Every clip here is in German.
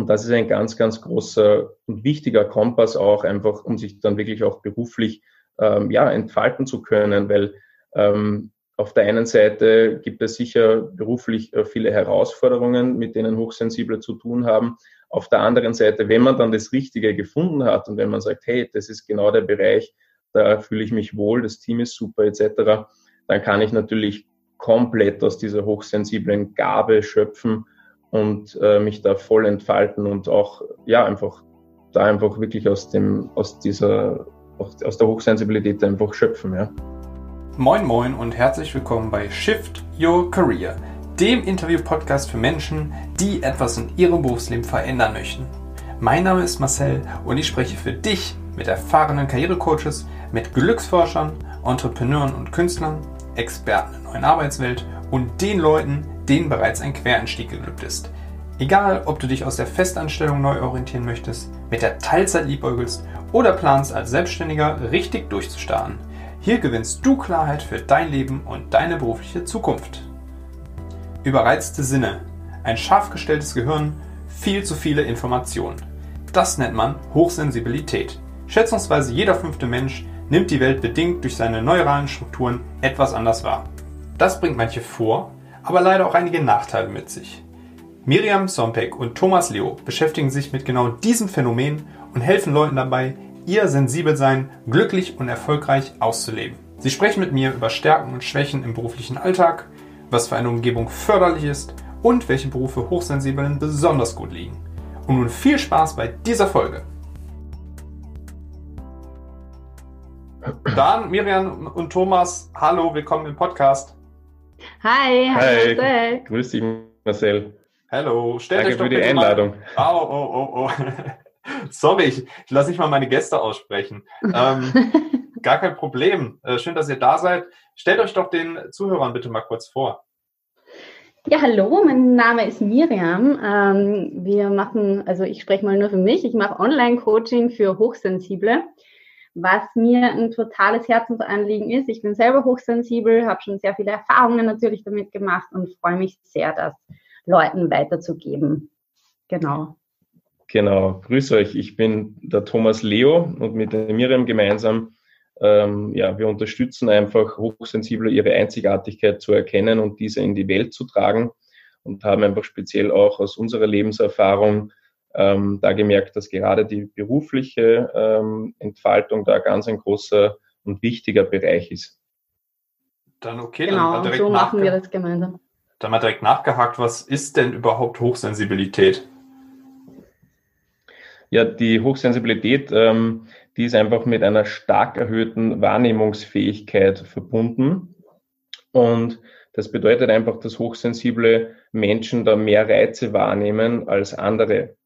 Und das ist ein ganz, ganz großer und wichtiger Kompass auch einfach, um sich dann wirklich auch beruflich ähm, ja, entfalten zu können, weil ähm, auf der einen Seite gibt es sicher beruflich äh, viele Herausforderungen, mit denen Hochsensible zu tun haben. Auf der anderen Seite, wenn man dann das Richtige gefunden hat und wenn man sagt, hey, das ist genau der Bereich, da fühle ich mich wohl, das Team ist super etc., dann kann ich natürlich komplett aus dieser hochsensiblen Gabe schöpfen und äh, mich da voll entfalten und auch ja einfach da einfach wirklich aus dem aus dieser aus der Hochsensibilität einfach schöpfen, ja. Moin Moin und herzlich willkommen bei Shift Your Career, dem Interview-Podcast für Menschen, die etwas in ihrem Berufsleben verändern möchten. Mein Name ist Marcel und ich spreche für dich mit erfahrenen Karrierecoaches, mit Glücksforschern, Entrepreneuren und Künstlern, Experten der neuen Arbeitswelt und den Leuten, denen bereits ein Quereinstieg geglückt ist. Egal, ob du dich aus der Festanstellung neu orientieren möchtest, mit der Teilzeit liebäugelst oder planst als Selbstständiger richtig durchzustarten – hier gewinnst du Klarheit für dein Leben und deine berufliche Zukunft. Überreizte Sinne, ein scharf gestelltes Gehirn, viel zu viele Informationen. Das nennt man Hochsensibilität. Schätzungsweise jeder fünfte Mensch nimmt die Welt bedingt durch seine neuralen Strukturen etwas anders wahr. Das bringt manche Vor, aber leider auch einige Nachteile mit sich. Miriam Sompek und Thomas Leo beschäftigen sich mit genau diesem Phänomen und helfen Leuten dabei, ihr Sensibelsein glücklich und erfolgreich auszuleben. Sie sprechen mit mir über Stärken und Schwächen im beruflichen Alltag, was für eine Umgebung förderlich ist und welche Berufe Hochsensiblen besonders gut liegen. Und nun viel Spaß bei dieser Folge. Dann Miriam und Thomas, hallo, willkommen im Podcast. Hi, hi, Marcel. Grüß dich, Marcel. Hallo, stellt Danke für die Einladung. Mal... Oh, oh, oh, oh. Sorry, ich, ich lasse nicht mal meine Gäste aussprechen. Ähm, gar kein Problem. Äh, schön, dass ihr da seid. Stellt euch doch den Zuhörern bitte mal kurz vor. Ja, hallo, mein Name ist Miriam. Ähm, wir machen, also ich spreche mal nur für mich, ich mache Online-Coaching für Hochsensible, was mir ein totales Herzensanliegen ist. Ich bin selber hochsensibel, habe schon sehr viele Erfahrungen natürlich damit gemacht und freue mich sehr, das Leuten weiterzugeben. Genau. Genau, grüß euch. Ich bin der Thomas Leo und mit Miriam gemeinsam, ähm, ja, wir unterstützen einfach Hochsensible ihre Einzigartigkeit zu erkennen und diese in die Welt zu tragen und haben einfach speziell auch aus unserer Lebenserfahrung ähm, da gemerkt, dass gerade die berufliche ähm, Entfaltung da ganz ein großer und wichtiger Bereich ist. Dann okay, genau, dann direkt so machen wir das gemeinsam. Dann mal direkt nachgehakt, was ist denn überhaupt Hochsensibilität? Ja, die Hochsensibilität, ähm, die ist einfach mit einer stark erhöhten Wahrnehmungsfähigkeit verbunden. Und das bedeutet einfach, dass hochsensible Menschen da mehr Reize wahrnehmen als andere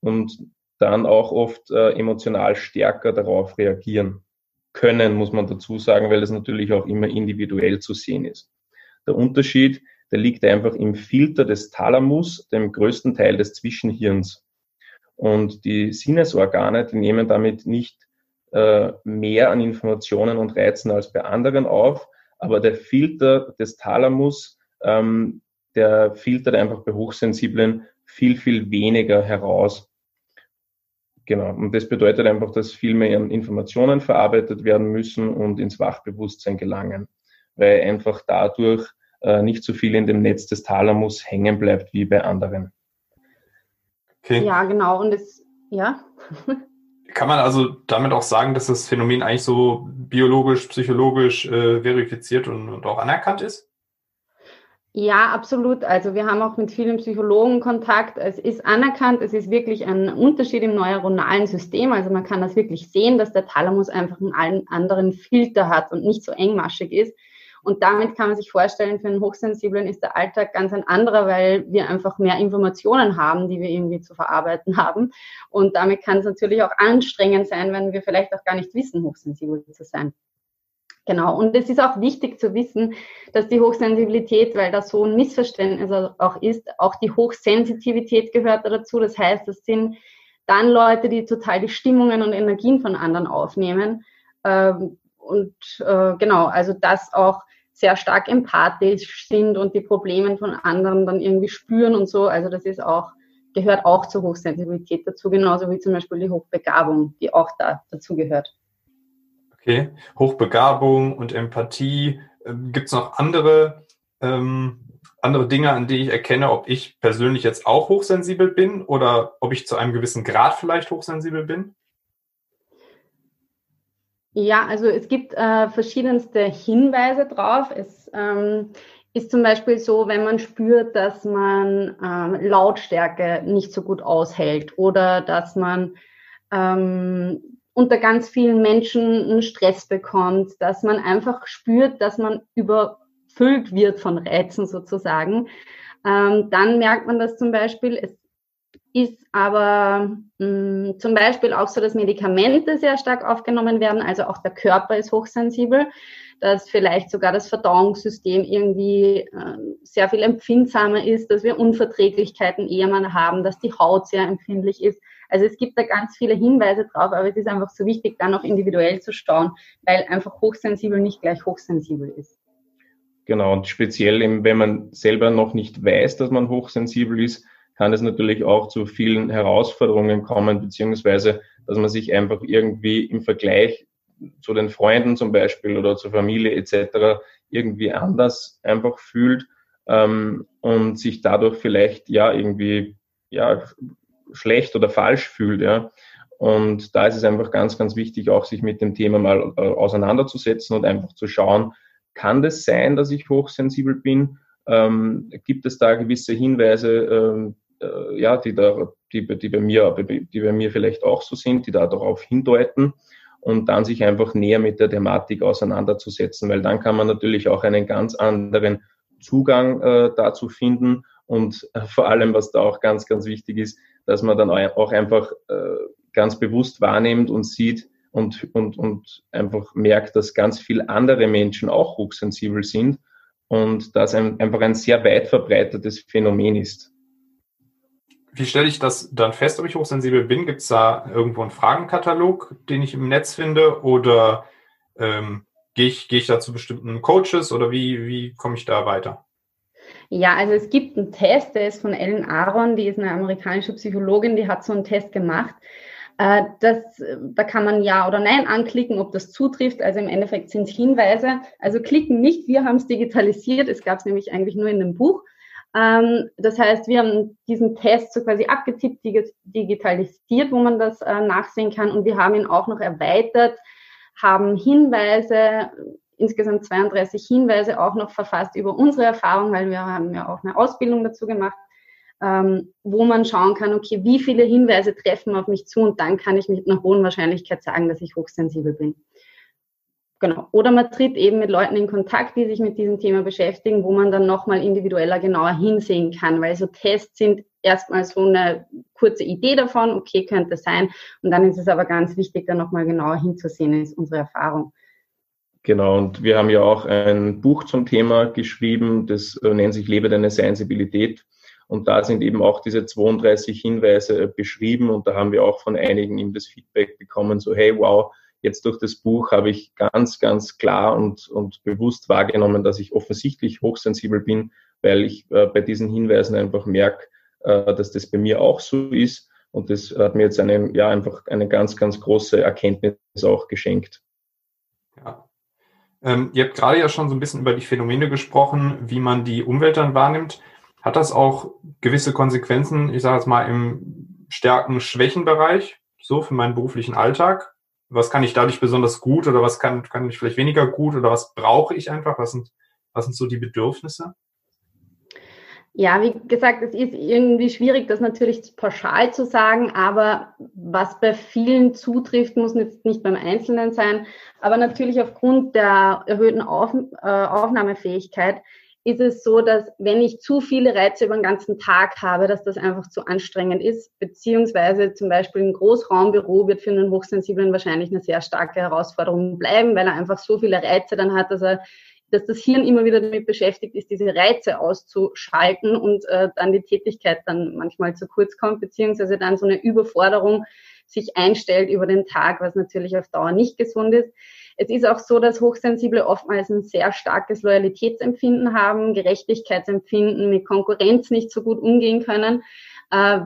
und dann auch oft äh, emotional stärker darauf reagieren können, muss man dazu sagen, weil es natürlich auch immer individuell zu sehen ist. Der Unterschied, der liegt einfach im Filter des Thalamus, dem größten Teil des Zwischenhirns. Und die Sinnesorgane, die nehmen damit nicht äh, mehr an Informationen und Reizen als bei anderen auf, aber der Filter des Thalamus, ähm, der filtert einfach bei Hochsensiblen viel, viel weniger heraus. Genau. Und das bedeutet einfach, dass viel mehr Informationen verarbeitet werden müssen und ins Wachbewusstsein gelangen, weil einfach dadurch äh, nicht so viel in dem Netz des Thalamus hängen bleibt wie bei anderen. Okay. Ja, genau. Und es, ja. Kann man also damit auch sagen, dass das Phänomen eigentlich so biologisch, psychologisch äh, verifiziert und, und auch anerkannt ist? Ja, absolut. Also wir haben auch mit vielen Psychologen Kontakt. Es ist anerkannt, es ist wirklich ein Unterschied im neuronalen System. Also man kann das wirklich sehen, dass der Thalamus einfach einen anderen Filter hat und nicht so engmaschig ist. Und damit kann man sich vorstellen, für einen Hochsensiblen ist der Alltag ganz ein anderer, weil wir einfach mehr Informationen haben, die wir irgendwie zu verarbeiten haben. Und damit kann es natürlich auch anstrengend sein, wenn wir vielleicht auch gar nicht wissen, hochsensibel zu sein. Genau. Und es ist auch wichtig zu wissen, dass die Hochsensibilität, weil das so ein Missverständnis auch ist, auch die Hochsensitivität gehört dazu. Das heißt, das sind dann Leute, die total die Stimmungen und Energien von anderen aufnehmen. Ähm, und äh, genau, also das auch sehr stark empathisch sind und die Probleme von anderen dann irgendwie spüren und so. Also das ist auch gehört auch zur Hochsensibilität dazu, genauso wie zum Beispiel die Hochbegabung, die auch da dazu gehört. Okay, Hochbegabung und Empathie. Ähm, Gibt es noch andere, ähm, andere Dinge, an die ich erkenne, ob ich persönlich jetzt auch hochsensibel bin oder ob ich zu einem gewissen Grad vielleicht hochsensibel bin? Ja, also es gibt äh, verschiedenste Hinweise drauf. Es ähm, ist zum Beispiel so, wenn man spürt, dass man ähm, Lautstärke nicht so gut aushält oder dass man ähm, unter ganz vielen Menschen einen Stress bekommt, dass man einfach spürt, dass man überfüllt wird von Reizen sozusagen. Ähm, dann merkt man das zum Beispiel. Es ist aber mh, mm, zum Beispiel auch so, dass Medikamente sehr stark aufgenommen werden. Also auch der Körper ist hochsensibel, dass vielleicht sogar das Verdauungssystem irgendwie äh, sehr viel empfindsamer ist, dass wir Unverträglichkeiten eher mal haben, dass die Haut sehr empfindlich ist. Also es gibt da ganz viele Hinweise drauf, aber es ist einfach so wichtig, dann auch individuell zu schauen, weil einfach hochsensibel nicht gleich hochsensibel ist. Genau, und speziell eben, wenn man selber noch nicht weiß, dass man hochsensibel ist, kann es natürlich auch zu vielen Herausforderungen kommen, beziehungsweise dass man sich einfach irgendwie im Vergleich zu den Freunden zum Beispiel oder zur Familie etc. irgendwie anders einfach fühlt ähm, und sich dadurch vielleicht ja irgendwie ja schlecht oder falsch fühlt. Ja. Und da ist es einfach ganz, ganz wichtig, auch sich mit dem Thema mal äh, auseinanderzusetzen und einfach zu schauen, kann das sein, dass ich hochsensibel bin? Ähm, gibt es da gewisse Hinweise, ähm, äh, ja, die, da, die, die, bei mir, die bei mir vielleicht auch so sind, die da darauf hindeuten und dann sich einfach näher mit der Thematik auseinanderzusetzen, weil dann kann man natürlich auch einen ganz anderen Zugang äh, dazu finden und äh, vor allem, was da auch ganz, ganz wichtig ist, dass man dann auch einfach äh, ganz bewusst wahrnimmt und sieht und, und, und einfach merkt, dass ganz viele andere Menschen auch hochsensibel sind und das ein, einfach ein sehr weit verbreitetes Phänomen ist. Wie stelle ich das dann fest, ob ich hochsensibel bin? Gibt es da irgendwo einen Fragenkatalog, den ich im Netz finde? Oder ähm, gehe ich, gehe ich da zu bestimmten Coaches oder wie, wie komme ich da weiter? Ja, also es gibt einen Test, der ist von Ellen Aaron, die ist eine amerikanische Psychologin, die hat so einen Test gemacht. Äh, das, da kann man Ja oder Nein anklicken, ob das zutrifft. Also im Endeffekt sind es Hinweise. Also klicken nicht, wir haben es digitalisiert. Es gab es nämlich eigentlich nur in einem Buch. Ähm, das heißt, wir haben diesen Test so quasi abgetippt, digitalisiert, wo man das äh, nachsehen kann und wir haben ihn auch noch erweitert, haben Hinweise, insgesamt 32 Hinweise auch noch verfasst über unsere Erfahrung, weil wir haben ja auch eine Ausbildung dazu gemacht, ähm, wo man schauen kann, okay, wie viele Hinweise treffen auf mich zu und dann kann ich mit einer hohen Wahrscheinlichkeit sagen, dass ich hochsensibel bin. Genau. Oder man tritt eben mit Leuten in Kontakt, die sich mit diesem Thema beschäftigen, wo man dann nochmal individueller genauer hinsehen kann, weil so Tests sind erstmal so eine kurze Idee davon, okay, könnte sein. Und dann ist es aber ganz wichtig, da nochmal genauer hinzusehen, ist unsere Erfahrung. Genau, und wir haben ja auch ein Buch zum Thema geschrieben, das äh, nennt sich Lebe deine Sensibilität. Und da sind eben auch diese 32 Hinweise beschrieben und da haben wir auch von einigen eben das Feedback bekommen, so hey, wow, Jetzt durch das Buch habe ich ganz, ganz klar und, und bewusst wahrgenommen, dass ich offensichtlich hochsensibel bin, weil ich äh, bei diesen Hinweisen einfach merke, äh, dass das bei mir auch so ist. Und das hat mir jetzt eine, ja, einfach eine ganz, ganz große Erkenntnis auch geschenkt. Ja. Ähm, ihr habt gerade ja schon so ein bisschen über die Phänomene gesprochen, wie man die Umwelt dann wahrnimmt. Hat das auch gewisse Konsequenzen, ich sage jetzt mal, im Stärken-Schwächen-Bereich, so für meinen beruflichen Alltag? was kann ich dadurch besonders gut oder was kann, kann ich vielleicht weniger gut oder was brauche ich einfach? Was sind, was sind so die Bedürfnisse? Ja, wie gesagt, es ist irgendwie schwierig, das natürlich pauschal zu sagen, aber was bei vielen zutrifft, muss jetzt nicht beim Einzelnen sein, aber natürlich aufgrund der erhöhten Auf, äh, Aufnahmefähigkeit ist es so, dass wenn ich zu viele Reize über den ganzen Tag habe, dass das einfach zu anstrengend ist, beziehungsweise zum Beispiel ein Großraumbüro wird für einen Hochsensiblen wahrscheinlich eine sehr starke Herausforderung bleiben, weil er einfach so viele Reize dann hat, dass er dass das Hirn immer wieder damit beschäftigt ist, diese Reize auszuschalten und äh, dann die Tätigkeit dann manchmal zu kurz kommt, beziehungsweise dann so eine Überforderung sich einstellt über den Tag, was natürlich auf Dauer nicht gesund ist. Es ist auch so, dass Hochsensible oftmals ein sehr starkes Loyalitätsempfinden haben, Gerechtigkeitsempfinden, mit Konkurrenz nicht so gut umgehen können. Äh,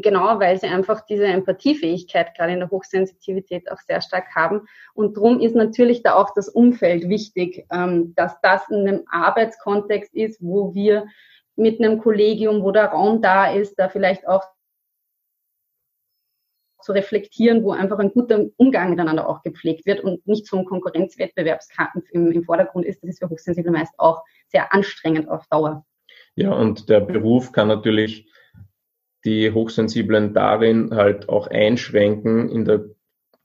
genau, weil sie einfach diese Empathiefähigkeit gerade in der Hochsensitivität auch sehr stark haben. Und darum ist natürlich da auch das Umfeld wichtig, ähm, dass das in einem Arbeitskontext ist, wo wir mit einem Kollegium, wo der Raum da ist, da vielleicht auch zu reflektieren, wo einfach ein guter Umgang miteinander auch gepflegt wird und nicht so ein Konkurrenzwettbewerbskampf im, im Vordergrund ist. Das ist für Hochsensible meist auch sehr anstrengend auf Dauer. Ja, und der Beruf kann natürlich die Hochsensiblen darin halt auch einschränken in der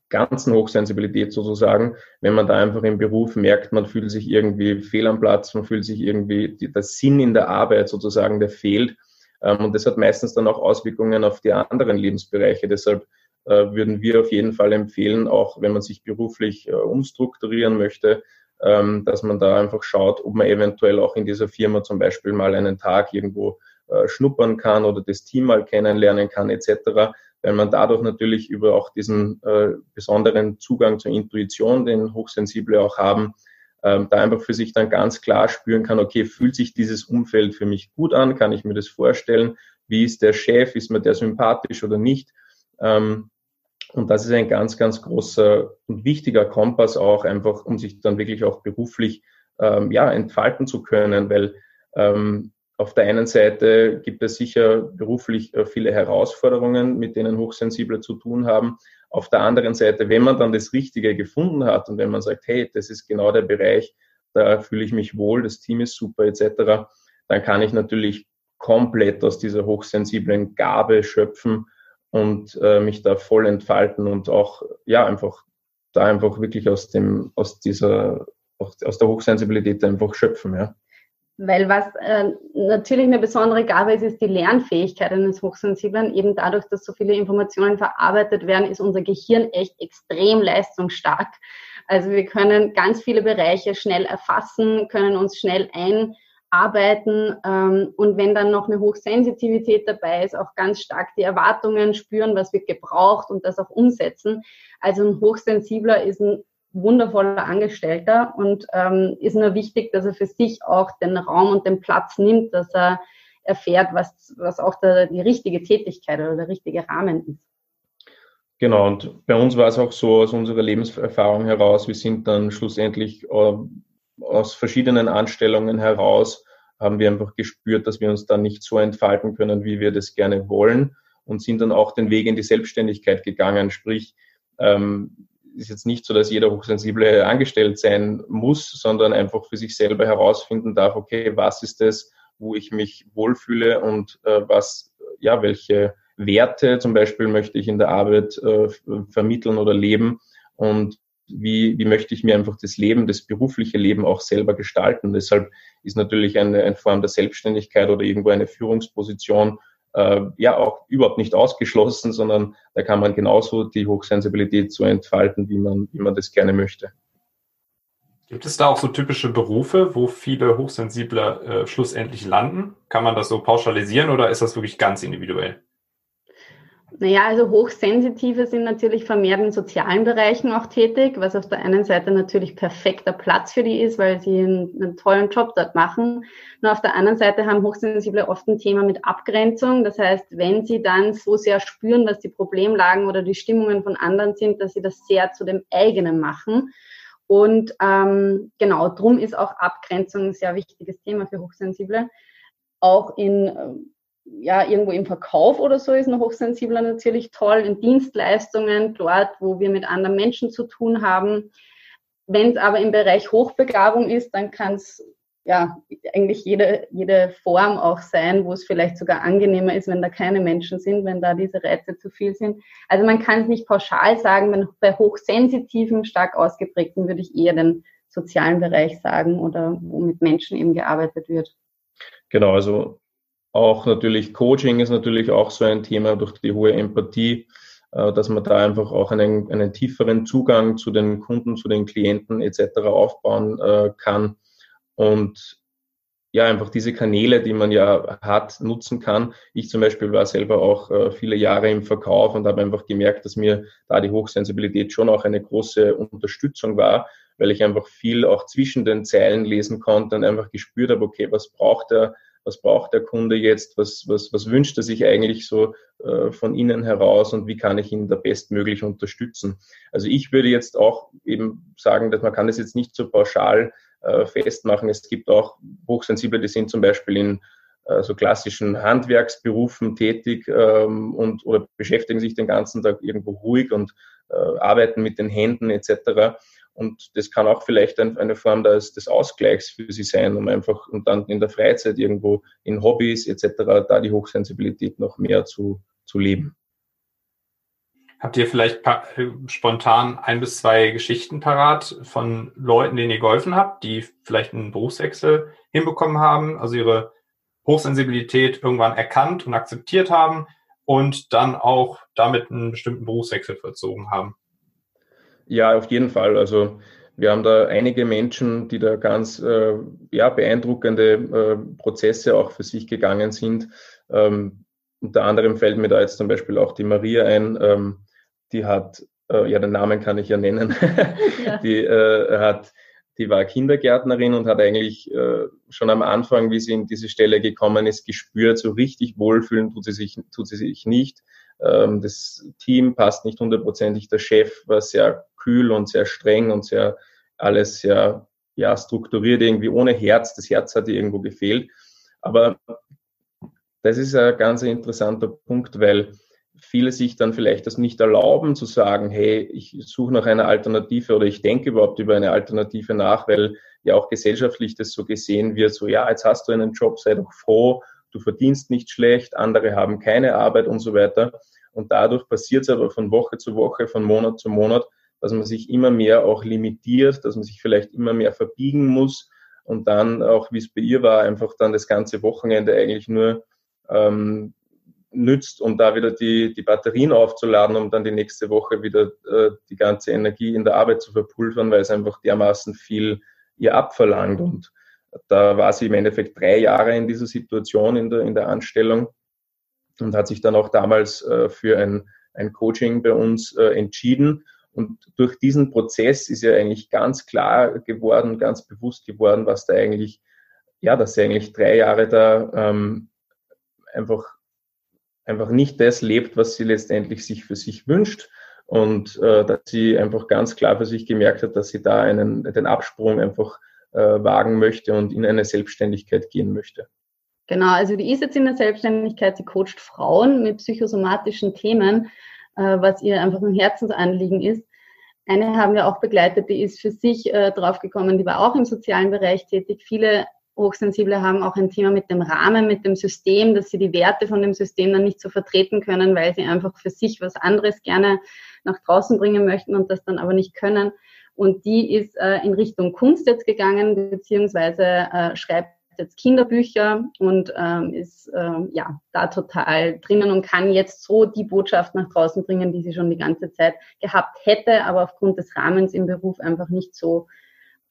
ganzen Hochsensibilität sozusagen, wenn man da einfach im Beruf merkt, man fühlt sich irgendwie fehl am Platz, man fühlt sich irgendwie, der Sinn in der Arbeit sozusagen, der fehlt. Ähm, und das hat meistens dann auch Auswirkungen auf die anderen Lebensbereiche. Deshalb äh, würden wir auf jeden Fall empfehlen, auch wenn man sich beruflich äh, umstrukturieren möchte, ähm, dass man da einfach schaut, ob man eventuell auch in dieser Firma zum Beispiel mal einen Tag irgendwo äh, schnuppern kann oder das Team mal kennenlernen kann etc., weil man dadurch natürlich über auch diesen äh, besonderen Zugang zur Intuition, den Hochsensible auch haben, ähm, da einfach für sich dann ganz klar spüren kann, okay, fühlt sich dieses Umfeld für mich gut an, kann ich mir das vorstellen, wie ist der Chef, ist mir der sympathisch oder nicht. Ähm, und das ist ein ganz, ganz großer und wichtiger Kompass auch einfach, um sich dann wirklich auch beruflich ähm, ja, entfalten zu können, weil ähm, auf der einen Seite gibt es sicher beruflich äh, viele Herausforderungen, mit denen Hochsensible zu tun haben. Auf der anderen Seite, wenn man dann das Richtige gefunden hat und wenn man sagt, hey, das ist genau der Bereich, da fühle ich mich wohl, das Team ist super etc., dann kann ich natürlich komplett aus dieser hochsensiblen Gabe schöpfen und äh, mich da voll entfalten und auch ja einfach da einfach wirklich aus dem aus dieser aus der Hochsensibilität einfach schöpfen, ja. Weil was äh, natürlich eine besondere Gabe ist, ist die Lernfähigkeit eines Hochsensiblen. Eben dadurch, dass so viele Informationen verarbeitet werden, ist unser Gehirn echt extrem leistungsstark. Also wir können ganz viele Bereiche schnell erfassen, können uns schnell ein arbeiten ähm, und wenn dann noch eine Hochsensitivität dabei ist, auch ganz stark die Erwartungen spüren, was wird gebraucht und das auch umsetzen. Also ein Hochsensibler ist ein wundervoller Angestellter und ähm, ist nur wichtig, dass er für sich auch den Raum und den Platz nimmt, dass er erfährt, was, was auch der, die richtige Tätigkeit oder der richtige Rahmen ist. Genau, und bei uns war es auch so aus unserer Lebenserfahrung heraus, wir sind dann schlussendlich äh, aus verschiedenen Anstellungen heraus haben wir einfach gespürt, dass wir uns da nicht so entfalten können, wie wir das gerne wollen und sind dann auch den Weg in die Selbstständigkeit gegangen. Sprich, ähm, ist jetzt nicht so, dass jeder Hochsensible angestellt sein muss, sondern einfach für sich selber herausfinden darf, okay, was ist es, wo ich mich wohlfühle und äh, was, ja, welche Werte zum Beispiel möchte ich in der Arbeit äh, vermitteln oder leben und wie, wie möchte ich mir einfach das Leben, das berufliche Leben auch selber gestalten. Deshalb ist natürlich eine, eine Form der Selbstständigkeit oder irgendwo eine Führungsposition äh, ja auch überhaupt nicht ausgeschlossen, sondern da kann man genauso die Hochsensibilität so entfalten, wie man, wie man das gerne möchte. Gibt es da auch so typische Berufe, wo viele Hochsensible äh, schlussendlich landen? Kann man das so pauschalisieren oder ist das wirklich ganz individuell? Naja, also Hochsensitive sind natürlich vermehrt in sozialen Bereichen auch tätig, was auf der einen Seite natürlich perfekter Platz für die ist, weil sie einen, einen, tollen Job dort machen. Nur auf der anderen Seite haben Hochsensible oft ein Thema mit Abgrenzung. Das heißt, wenn sie dann so sehr spüren, dass die Problemlagen oder die Stimmungen von anderen sind, dass sie das sehr zu dem eigenen machen. Und ähm, genau, drum ist auch Abgrenzung ein sehr wichtiges Thema für Hochsensible. Auch in ja, irgendwo im Verkauf oder so ist ein Hochsensibler natürlich toll, in Dienstleistungen, dort, wo wir mit anderen Menschen zu tun haben. Wenn es aber im Bereich Hochbegabung ist, dann kann es ja eigentlich jede, jede Form auch sein, wo es vielleicht sogar angenehmer ist, wenn da keine Menschen sind, wenn da diese Reize zu viel sind. Also man kann es nicht pauschal sagen, wenn bei hochsensitiven, stark ausgeprägten würde ich eher den sozialen Bereich sagen oder wo mit Menschen eben gearbeitet wird. Genau, also auch natürlich Coaching ist natürlich auch so ein Thema durch die hohe Empathie, äh, dass man da einfach auch einen, einen tieferen Zugang zu den Kunden, zu den Klienten etc. aufbauen äh, kann und ja, einfach diese Kanäle, die man ja hat, nutzen kann. Ich zum Beispiel war selber auch äh, viele Jahre im Verkauf und habe einfach gemerkt, dass mir da die Hochsensibilität schon auch eine große Unterstützung war, weil ich einfach viel auch zwischen den Zeilen lesen konnte und einfach gespürt habe, okay, was braucht er was braucht der Kunde jetzt, was, was, was wünscht er sich eigentlich so äh, von innen heraus und wie kann ich ihn da bestmöglich unterstützen. Also ich würde jetzt auch eben sagen, dass man kann das jetzt nicht so pauschal äh, festmachen. Es gibt auch Hochsensible, die sind zum Beispiel in äh, so klassischen Handwerksberufen tätig ähm, und oder beschäftigen sich den ganzen Tag irgendwo ruhig und äh, arbeiten mit den Händen etc. Und das kann auch vielleicht eine Form des, des Ausgleichs für sie sein, um einfach und dann in der Freizeit irgendwo in Hobbys etc. da die Hochsensibilität noch mehr zu, zu leben. Habt ihr vielleicht spontan ein bis zwei Geschichten parat von Leuten, denen ihr geholfen habt, die vielleicht einen Berufswechsel hinbekommen haben, also ihre Hochsensibilität irgendwann erkannt und akzeptiert haben und dann auch damit einen bestimmten Berufswechsel verzogen haben? Ja, auf jeden Fall. Also wir haben da einige Menschen, die da ganz äh, ja, beeindruckende äh, Prozesse auch für sich gegangen sind. Ähm, unter anderem fällt mir da jetzt zum Beispiel auch die Maria ein, ähm, die hat, äh, ja, den Namen kann ich ja nennen, ja. die äh, hat die war Kindergärtnerin und hat eigentlich äh, schon am Anfang, wie sie in diese Stelle gekommen ist, gespürt, so richtig wohlfühlen tut sie sich, tut sie sich nicht. Ähm, das Team passt nicht hundertprozentig. Der Chef war sehr kühl und sehr streng und sehr alles sehr ja, strukturiert, irgendwie ohne Herz. Das Herz hat irgendwo gefehlt. Aber das ist ein ganz interessanter Punkt, weil viele sich dann vielleicht das nicht erlauben zu sagen, hey, ich suche nach einer Alternative oder ich denke überhaupt über eine Alternative nach, weil ja auch gesellschaftlich das so gesehen wird, so ja, jetzt hast du einen Job, sei doch froh, du verdienst nicht schlecht, andere haben keine Arbeit und so weiter. Und dadurch passiert es aber von Woche zu Woche, von Monat zu Monat, dass man sich immer mehr auch limitiert, dass man sich vielleicht immer mehr verbiegen muss und dann auch, wie es bei ihr war, einfach dann das ganze Wochenende eigentlich nur ähm, nützt, um da wieder die, die Batterien aufzuladen, um dann die nächste Woche wieder äh, die ganze Energie in der Arbeit zu verpulvern, weil es einfach dermaßen viel ihr abverlangt. Und da war sie im Endeffekt drei Jahre in dieser Situation in der, in der Anstellung und hat sich dann auch damals äh, für ein, ein Coaching bei uns äh, entschieden. Und durch diesen Prozess ist ja eigentlich ganz klar geworden, ganz bewusst geworden, was da eigentlich, ja, dass sie eigentlich drei Jahre da ähm, einfach einfach nicht das lebt, was sie letztendlich sich für sich wünscht und äh, dass sie einfach ganz klar für sich gemerkt hat, dass sie da einen, den Absprung einfach äh, wagen möchte und in eine Selbstständigkeit gehen möchte. Genau, also die ist jetzt in der Selbstständigkeit, sie coacht Frauen mit psychosomatischen Themen, äh, was ihr einfach ein Herzensanliegen ist. Eine haben wir auch begleitet, die ist für sich äh, draufgekommen, die war auch im sozialen Bereich tätig. Viele Hochsensible haben auch ein Thema mit dem Rahmen, mit dem System, dass sie die Werte von dem System dann nicht so vertreten können, weil sie einfach für sich was anderes gerne nach draußen bringen möchten und das dann aber nicht können. Und die ist äh, in Richtung Kunst jetzt gegangen, beziehungsweise äh, schreibt jetzt Kinderbücher und ähm, ist äh, ja da total drinnen und kann jetzt so die Botschaft nach draußen bringen, die sie schon die ganze Zeit gehabt hätte, aber aufgrund des Rahmens im Beruf einfach nicht so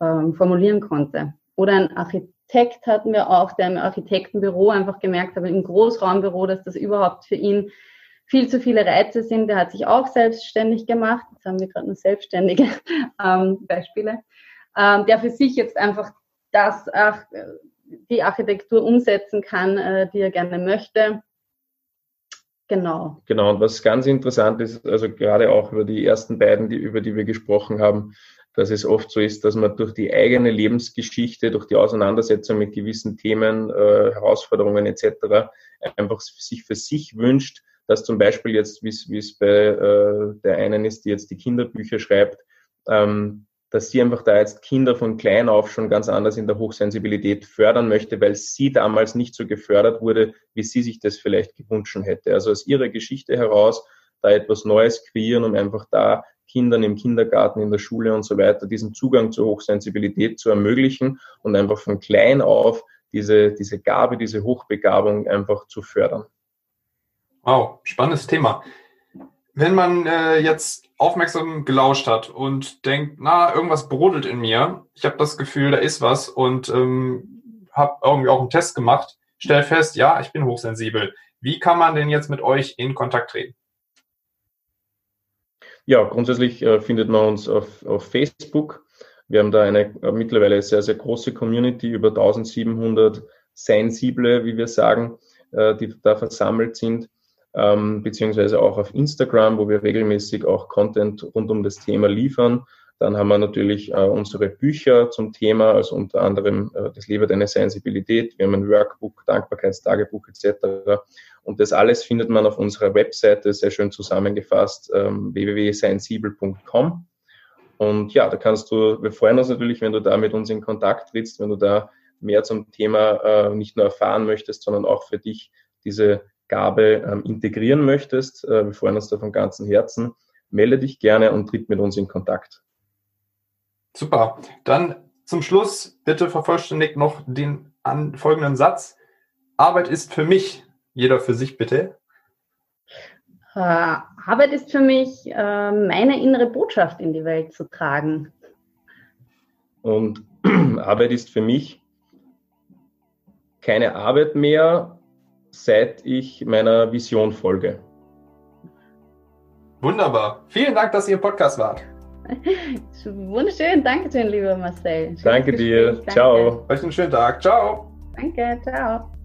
ähm, formulieren konnte. Oder ein Architekt Architekt hatten wir auch, der im Architektenbüro einfach gemerkt hat, im Großraumbüro, dass das überhaupt für ihn viel zu viele Reize sind. Der hat sich auch selbstständig gemacht. Jetzt haben wir gerade nur selbstständige ähm, Beispiele. Ähm, der für sich jetzt einfach das, ach, die Architektur umsetzen kann, äh, die er gerne möchte. Genau. Genau. Und was ganz interessant ist, also gerade auch über die ersten beiden, die, über die wir gesprochen haben, dass es oft so ist, dass man durch die eigene Lebensgeschichte, durch die Auseinandersetzung mit gewissen Themen, äh, Herausforderungen etc. einfach sich für sich wünscht, dass zum Beispiel jetzt, wie es bei äh, der einen ist, die jetzt die Kinderbücher schreibt, ähm, dass sie einfach da jetzt Kinder von klein auf schon ganz anders in der Hochsensibilität fördern möchte, weil sie damals nicht so gefördert wurde, wie sie sich das vielleicht gewünscht hätte. Also aus ihrer Geschichte heraus da etwas Neues kreieren, um einfach da Kindern im Kindergarten, in der Schule und so weiter diesen Zugang zur Hochsensibilität zu ermöglichen und einfach von klein auf diese, diese Gabe, diese Hochbegabung einfach zu fördern. Wow, spannendes Thema. Wenn man äh, jetzt aufmerksam gelauscht hat und denkt, na, irgendwas brodelt in mir, ich habe das Gefühl, da ist was und ähm, habe irgendwie auch einen Test gemacht, stellt fest, ja, ich bin hochsensibel. Wie kann man denn jetzt mit euch in Kontakt treten? Ja, grundsätzlich äh, findet man uns auf, auf Facebook. Wir haben da eine äh, mittlerweile sehr, sehr große Community, über 1700 Sensible, wie wir sagen, äh, die da versammelt sind, ähm, beziehungsweise auch auf Instagram, wo wir regelmäßig auch Content rund um das Thema liefern. Dann haben wir natürlich äh, unsere Bücher zum Thema, also unter anderem äh, das Lebe deine Sensibilität. Wir haben ein Workbook, Dankbarkeitstagebuch etc. Und das alles findet man auf unserer Webseite sehr schön zusammengefasst, ähm, www.sensibel.com. Und ja, da kannst du, wir freuen uns natürlich, wenn du da mit uns in Kontakt trittst, wenn du da mehr zum Thema äh, nicht nur erfahren möchtest, sondern auch für dich diese Gabe ähm, integrieren möchtest. Äh, wir freuen uns da von ganzem Herzen. Melde dich gerne und tritt mit uns in Kontakt. Super. Dann zum Schluss bitte vervollständigt noch den an, folgenden Satz. Arbeit ist für mich, jeder für sich bitte. Äh, Arbeit ist für mich, äh, meine innere Botschaft in die Welt zu tragen. Und Arbeit ist für mich keine Arbeit mehr, seit ich meiner Vision folge. Wunderbar. Vielen Dank, dass ihr im Podcast wart. Wunderschön, danke schön, lieber Marcel. Schönes danke dir. Danke. Ciao. Euch einen schönen Tag. Ciao. Danke, ciao.